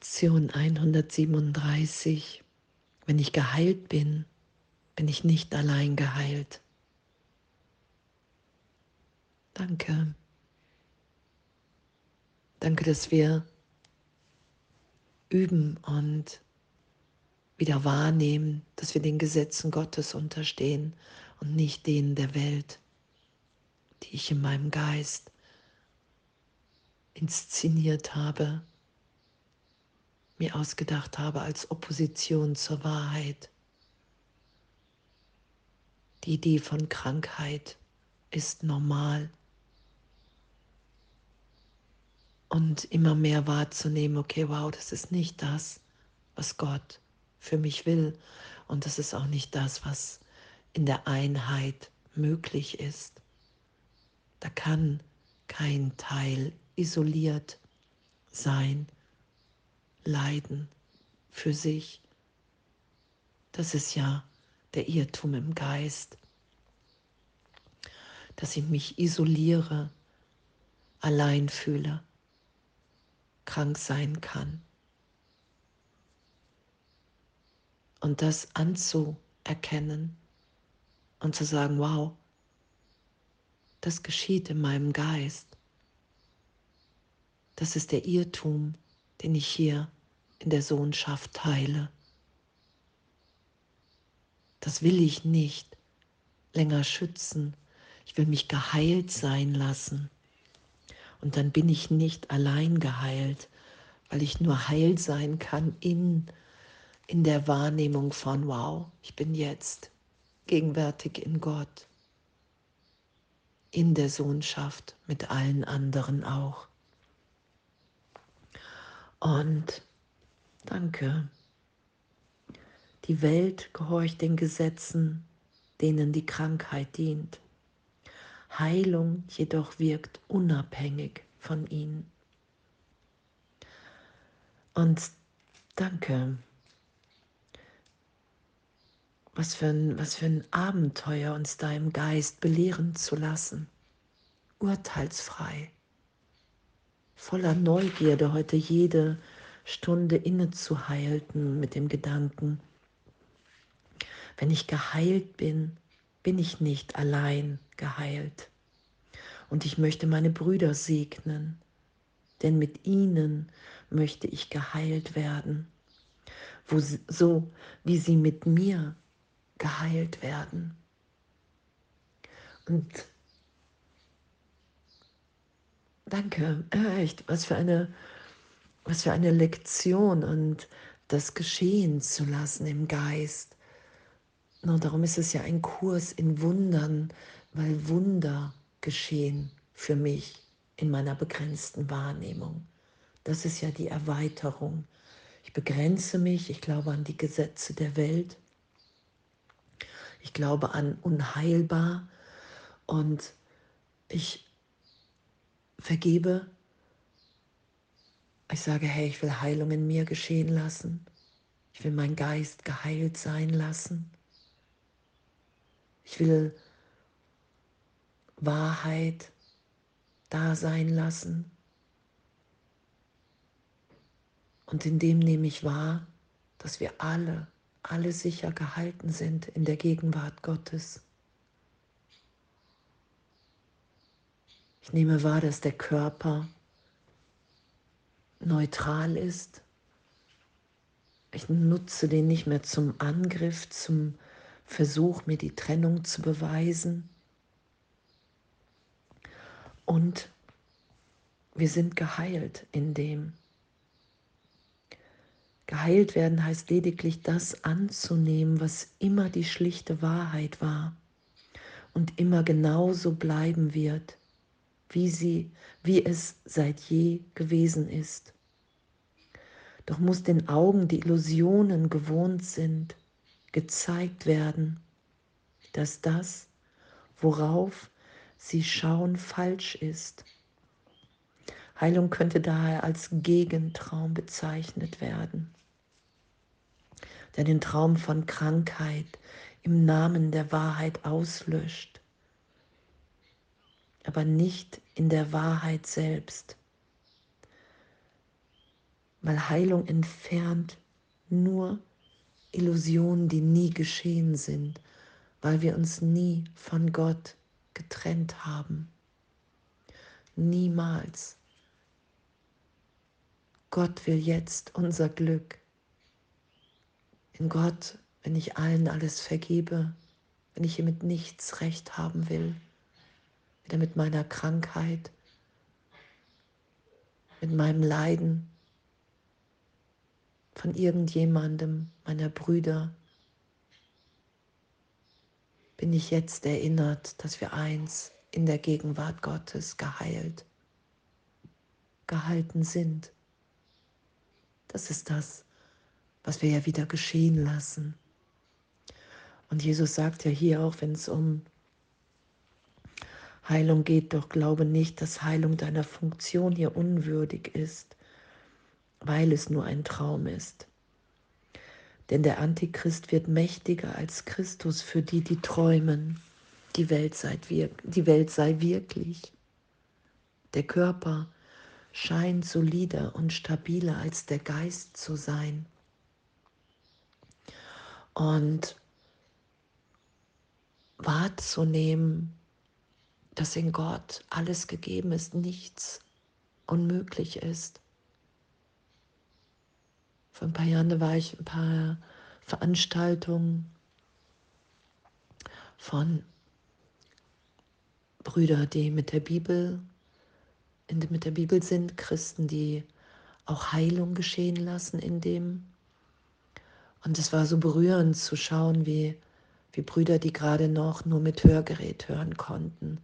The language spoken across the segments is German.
Lektion 137. Wenn ich geheilt bin, bin ich nicht allein geheilt. Danke. Danke, dass wir üben und wieder wahrnehmen, dass wir den Gesetzen Gottes unterstehen und nicht denen der Welt, die ich in meinem Geist inszeniert habe, mir ausgedacht habe als Opposition zur Wahrheit. Die Idee von Krankheit ist normal. Und immer mehr wahrzunehmen, okay, wow, das ist nicht das, was Gott für mich will. Und das ist auch nicht das, was in der Einheit möglich ist. Da kann kein Teil isoliert sein leiden für sich. Das ist ja der Irrtum im Geist, dass ich mich isoliere, allein fühle, krank sein kann. Und das anzuerkennen und zu sagen, wow, das geschieht in meinem Geist. Das ist der Irrtum, den ich hier in der Sohnschaft teile. Das will ich nicht länger schützen. Ich will mich geheilt sein lassen. Und dann bin ich nicht allein geheilt, weil ich nur heil sein kann in, in der Wahrnehmung von, wow, ich bin jetzt gegenwärtig in Gott, in der Sohnschaft mit allen anderen auch. Und danke. Die Welt gehorcht den Gesetzen, denen die Krankheit dient. Heilung jedoch wirkt unabhängig von ihnen. Und danke. Was für, ein, was für ein Abenteuer uns da im Geist belehren zu lassen. Urteilsfrei voller Neugierde heute jede Stunde innezuhalten mit dem Gedanken, wenn ich geheilt bin, bin ich nicht allein geheilt. Und ich möchte meine Brüder segnen, denn mit ihnen möchte ich geheilt werden, wo sie, so wie sie mit mir geheilt werden. Und Danke, echt, was für eine, was für eine Lektion und das geschehen zu lassen im Geist. Und darum ist es ja ein Kurs in Wundern, weil Wunder geschehen für mich in meiner begrenzten Wahrnehmung. Das ist ja die Erweiterung. Ich begrenze mich, ich glaube an die Gesetze der Welt, ich glaube an unheilbar und ich vergebe. Ich sage, hey, ich will Heilung in mir geschehen lassen. Ich will meinen Geist geheilt sein lassen. Ich will Wahrheit da sein lassen. Und in dem nehme ich wahr, dass wir alle, alle sicher gehalten sind in der Gegenwart Gottes. Nehme wahr, dass der Körper neutral ist. Ich nutze den nicht mehr zum Angriff, zum Versuch, mir die Trennung zu beweisen. Und wir sind geheilt in dem. Geheilt werden heißt lediglich das anzunehmen, was immer die schlichte Wahrheit war und immer genauso bleiben wird wie sie, wie es seit je gewesen ist. Doch muss den Augen, die Illusionen gewohnt sind, gezeigt werden, dass das, worauf sie schauen, falsch ist. Heilung könnte daher als Gegentraum bezeichnet werden, der den Traum von Krankheit im Namen der Wahrheit auslöscht aber nicht in der Wahrheit selbst. weil Heilung entfernt nur Illusionen, die nie geschehen sind, weil wir uns nie von Gott getrennt haben. Niemals. Gott will jetzt unser Glück. In Gott, wenn ich allen alles vergebe, wenn ich hier mit nichts recht haben will, mit meiner Krankheit, mit meinem Leiden, von irgendjemandem, meiner Brüder, bin ich jetzt erinnert, dass wir eins in der Gegenwart Gottes geheilt, gehalten sind. Das ist das, was wir ja wieder geschehen lassen. Und Jesus sagt ja hier auch, wenn es um Heilung geht, doch glaube nicht, dass Heilung deiner Funktion hier unwürdig ist, weil es nur ein Traum ist. Denn der Antichrist wird mächtiger als Christus für die, die träumen. Die Welt sei, die Welt sei wirklich. Der Körper scheint solider und stabiler als der Geist zu sein. Und wahrzunehmen, dass in Gott alles gegeben ist, nichts unmöglich ist. Vor ein paar Jahren war ich ein paar Veranstaltungen von Brüdern, die mit der Bibel, mit der Bibel sind, Christen, die auch Heilung geschehen lassen in dem. Und es war so berührend zu schauen, wie, wie Brüder, die gerade noch nur mit Hörgerät hören konnten,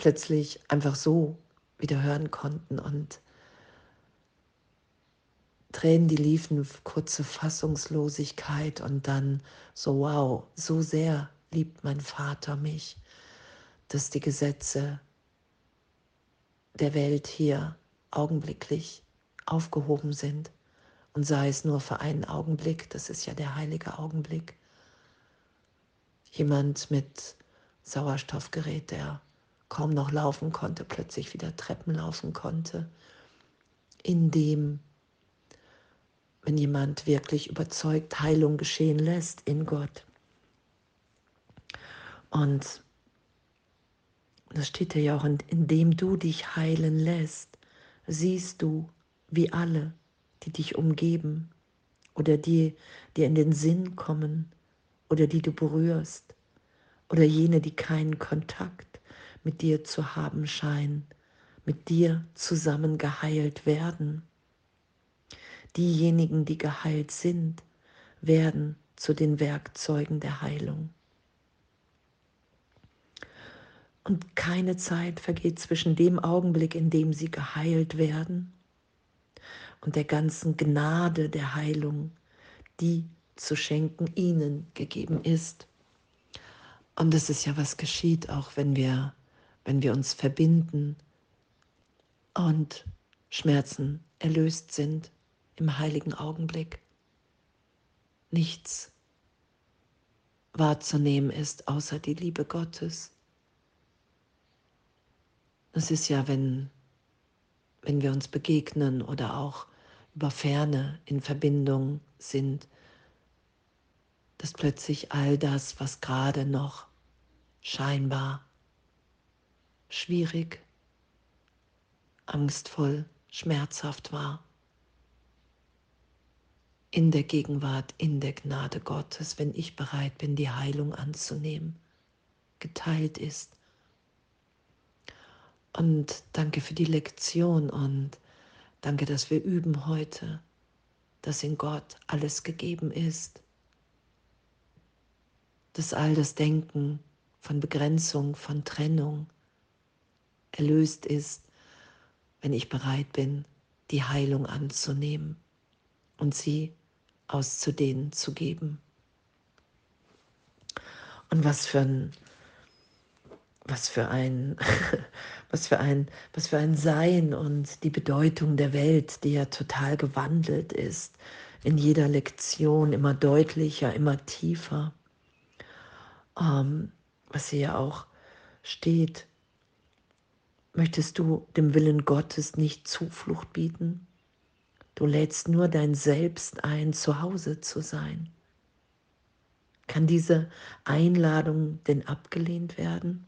plötzlich einfach so wieder hören konnten und Tränen, die liefen, kurze Fassungslosigkeit und dann so, wow, so sehr liebt mein Vater mich, dass die Gesetze der Welt hier augenblicklich aufgehoben sind und sei es nur für einen Augenblick, das ist ja der heilige Augenblick. Jemand mit Sauerstoffgerät, der kaum noch laufen konnte, plötzlich wieder Treppen laufen konnte, indem, wenn jemand wirklich überzeugt Heilung geschehen lässt in Gott. Und das steht ja auch, indem du dich heilen lässt, siehst du, wie alle, die dich umgeben oder die dir in den Sinn kommen oder die du berührst oder jene, die keinen Kontakt mit dir zu haben scheinen, mit dir zusammen geheilt werden. Diejenigen, die geheilt sind, werden zu den Werkzeugen der Heilung. Und keine Zeit vergeht zwischen dem Augenblick, in dem sie geheilt werden, und der ganzen Gnade der Heilung, die zu schenken ihnen gegeben ist. Und das ist ja, was geschieht, auch wenn wir wenn wir uns verbinden und Schmerzen erlöst sind im heiligen Augenblick. Nichts wahrzunehmen ist außer die Liebe Gottes. Das ist ja, wenn, wenn wir uns begegnen oder auch über Ferne in Verbindung sind, dass plötzlich all das, was gerade noch scheinbar schwierig, angstvoll, schmerzhaft war. In der Gegenwart, in der Gnade Gottes, wenn ich bereit bin, die Heilung anzunehmen, geteilt ist. Und danke für die Lektion und danke, dass wir üben heute, dass in Gott alles gegeben ist, dass all das Denken von Begrenzung, von Trennung, erlöst ist, wenn ich bereit bin, die Heilung anzunehmen und sie auszudehnen zu geben. Und was für ein, was für ein, was für ein, was für ein Sein und die Bedeutung der Welt, die ja total gewandelt ist, in jeder Lektion immer deutlicher, immer tiefer. Ähm, was hier ja auch steht, Möchtest du dem Willen Gottes nicht Zuflucht bieten? Du lädst nur dein Selbst ein, zu Hause zu sein. Kann diese Einladung denn abgelehnt werden?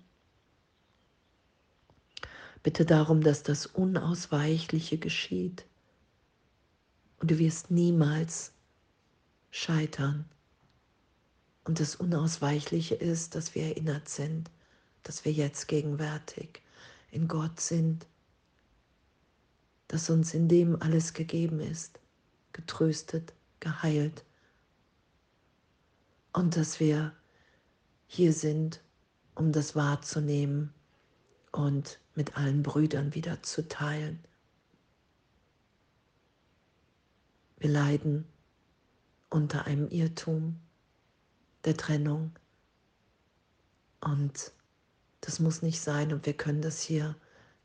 Bitte darum, dass das Unausweichliche geschieht. Und du wirst niemals scheitern. Und das Unausweichliche ist, dass wir erinnert sind, dass wir jetzt gegenwärtig in Gott sind dass uns in dem alles gegeben ist, getröstet, geheilt und dass wir hier sind, um das wahrzunehmen und mit allen Brüdern wieder zu teilen. Wir leiden unter einem Irrtum der Trennung und das muss nicht sein und wir können das hier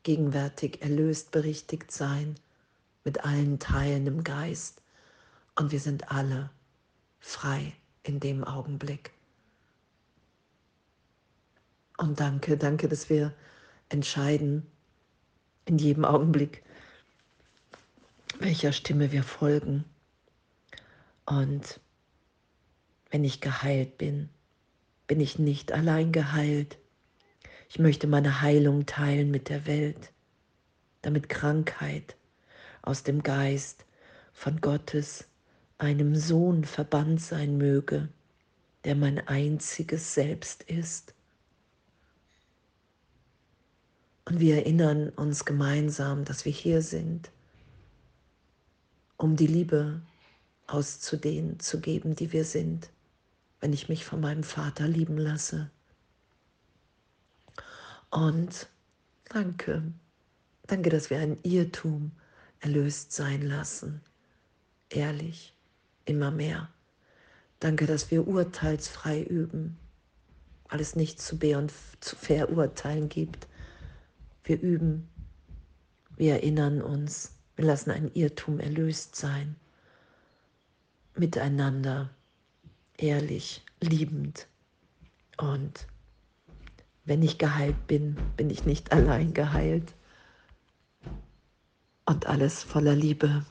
gegenwärtig erlöst, berichtigt sein mit allen Teilen im Geist. Und wir sind alle frei in dem Augenblick. Und danke, danke, dass wir entscheiden in jedem Augenblick, welcher Stimme wir folgen. Und wenn ich geheilt bin, bin ich nicht allein geheilt, ich möchte meine Heilung teilen mit der Welt, damit Krankheit aus dem Geist von Gottes, einem Sohn verbannt sein möge, der mein einziges Selbst ist. Und wir erinnern uns gemeinsam, dass wir hier sind, um die Liebe auszudehnen, zu geben, die wir sind, wenn ich mich von meinem Vater lieben lasse. Und danke, danke, dass wir ein Irrtum erlöst sein lassen. Ehrlich, immer mehr. Danke, dass wir urteilsfrei üben, weil es nichts zu be- und zu verurteilen gibt. Wir üben, wir erinnern uns, wir lassen ein Irrtum erlöst sein. Miteinander, ehrlich, liebend und wenn ich geheilt bin, bin ich nicht allein geheilt. Und alles voller Liebe.